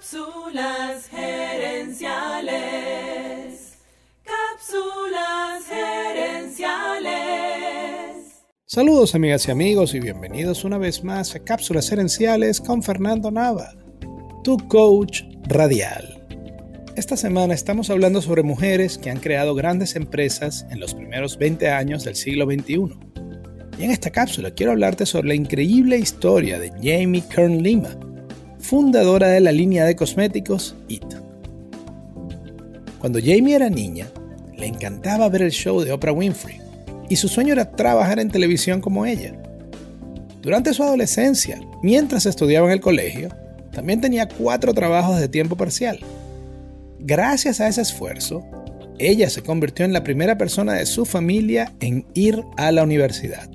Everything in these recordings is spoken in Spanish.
Cápsulas gerenciales. Cápsulas gerenciales. Saludos amigas y amigos y bienvenidos una vez más a Cápsulas gerenciales con Fernando Nava, tu coach radial. Esta semana estamos hablando sobre mujeres que han creado grandes empresas en los primeros 20 años del siglo XXI. Y en esta cápsula quiero hablarte sobre la increíble historia de Jamie Kern Lima, fundadora de la línea de cosméticos IT. Cuando Jamie era niña, le encantaba ver el show de Oprah Winfrey y su sueño era trabajar en televisión como ella. Durante su adolescencia, mientras estudiaba en el colegio, también tenía cuatro trabajos de tiempo parcial. Gracias a ese esfuerzo, ella se convirtió en la primera persona de su familia en ir a la universidad.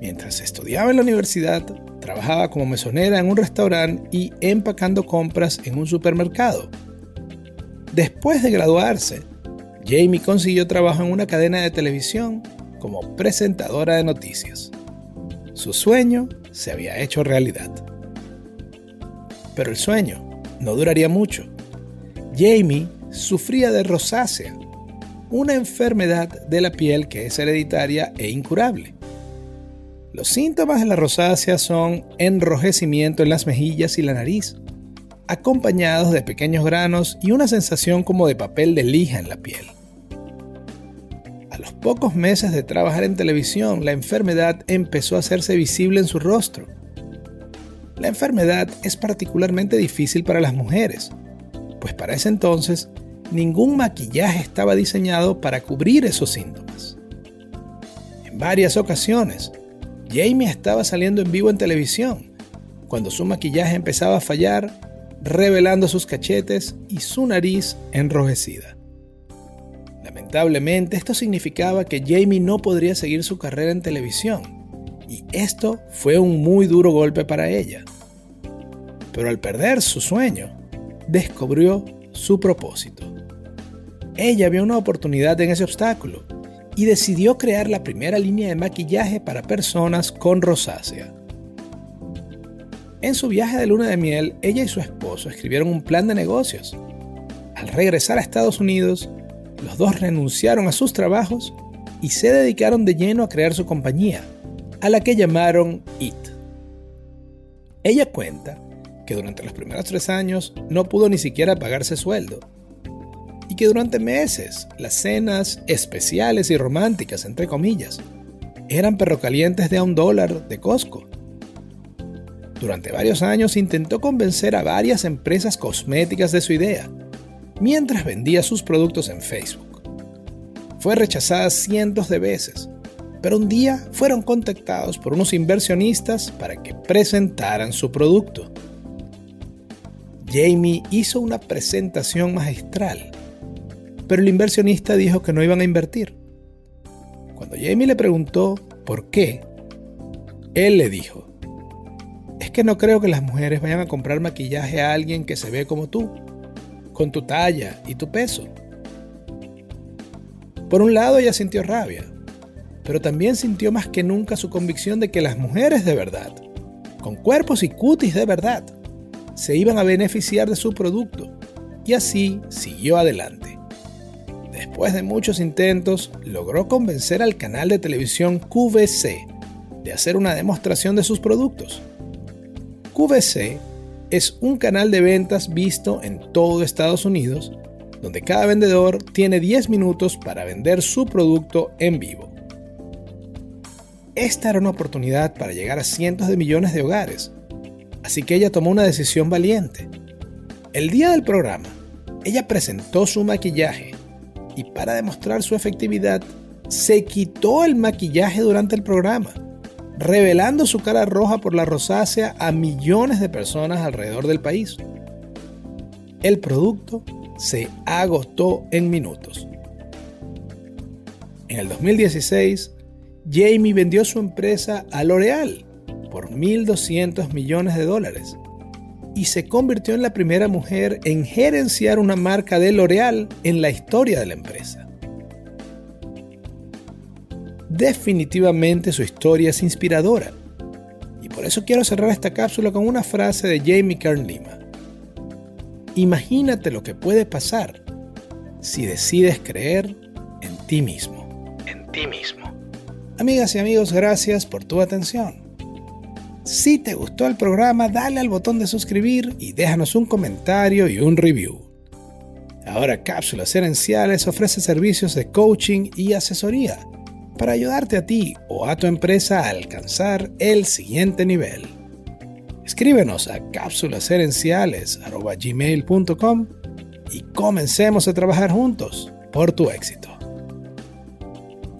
Mientras estudiaba en la universidad, Trabajaba como mesonera en un restaurante y empacando compras en un supermercado. Después de graduarse, Jamie consiguió trabajo en una cadena de televisión como presentadora de noticias. Su sueño se había hecho realidad. Pero el sueño no duraría mucho. Jamie sufría de rosácea, una enfermedad de la piel que es hereditaria e incurable. Los síntomas de la rosácea son enrojecimiento en las mejillas y la nariz, acompañados de pequeños granos y una sensación como de papel de lija en la piel. A los pocos meses de trabajar en televisión, la enfermedad empezó a hacerse visible en su rostro. La enfermedad es particularmente difícil para las mujeres, pues para ese entonces ningún maquillaje estaba diseñado para cubrir esos síntomas. En varias ocasiones, Jamie estaba saliendo en vivo en televisión cuando su maquillaje empezaba a fallar, revelando sus cachetes y su nariz enrojecida. Lamentablemente esto significaba que Jamie no podría seguir su carrera en televisión, y esto fue un muy duro golpe para ella. Pero al perder su sueño, descubrió su propósito. Ella vio una oportunidad en ese obstáculo y decidió crear la primera línea de maquillaje para personas con rosácea. En su viaje de luna de miel, ella y su esposo escribieron un plan de negocios. Al regresar a Estados Unidos, los dos renunciaron a sus trabajos y se dedicaron de lleno a crear su compañía, a la que llamaron IT. Ella cuenta que durante los primeros tres años no pudo ni siquiera pagarse sueldo que durante meses las cenas especiales y románticas, entre comillas, eran perrocalientes de a un dólar de Costco. Durante varios años intentó convencer a varias empresas cosméticas de su idea, mientras vendía sus productos en Facebook. Fue rechazada cientos de veces, pero un día fueron contactados por unos inversionistas para que presentaran su producto. Jamie hizo una presentación magistral pero el inversionista dijo que no iban a invertir. Cuando Jamie le preguntó por qué, él le dijo, es que no creo que las mujeres vayan a comprar maquillaje a alguien que se ve como tú, con tu talla y tu peso. Por un lado ella sintió rabia, pero también sintió más que nunca su convicción de que las mujeres de verdad, con cuerpos y cutis de verdad, se iban a beneficiar de su producto, y así siguió adelante. Después de muchos intentos, logró convencer al canal de televisión QVC de hacer una demostración de sus productos. QVC es un canal de ventas visto en todo Estados Unidos, donde cada vendedor tiene 10 minutos para vender su producto en vivo. Esta era una oportunidad para llegar a cientos de millones de hogares, así que ella tomó una decisión valiente. El día del programa, ella presentó su maquillaje y para demostrar su efectividad, se quitó el maquillaje durante el programa, revelando su cara roja por la rosácea a millones de personas alrededor del país. El producto se agotó en minutos. En el 2016, Jamie vendió su empresa a L'Oreal por 1.200 millones de dólares y se convirtió en la primera mujer en gerenciar una marca de L'Oreal en la historia de la empresa. Definitivamente su historia es inspiradora y por eso quiero cerrar esta cápsula con una frase de Jamie Kern Lima. Imagínate lo que puede pasar si decides creer en ti mismo. En ti mismo. Amigas y amigos, gracias por tu atención. Si te gustó el programa, dale al botón de suscribir y déjanos un comentario y un review. Ahora Cápsulas Herenciales ofrece servicios de coaching y asesoría para ayudarte a ti o a tu empresa a alcanzar el siguiente nivel. Escríbenos a cápsulasherenciales.gmail.com y comencemos a trabajar juntos por tu éxito.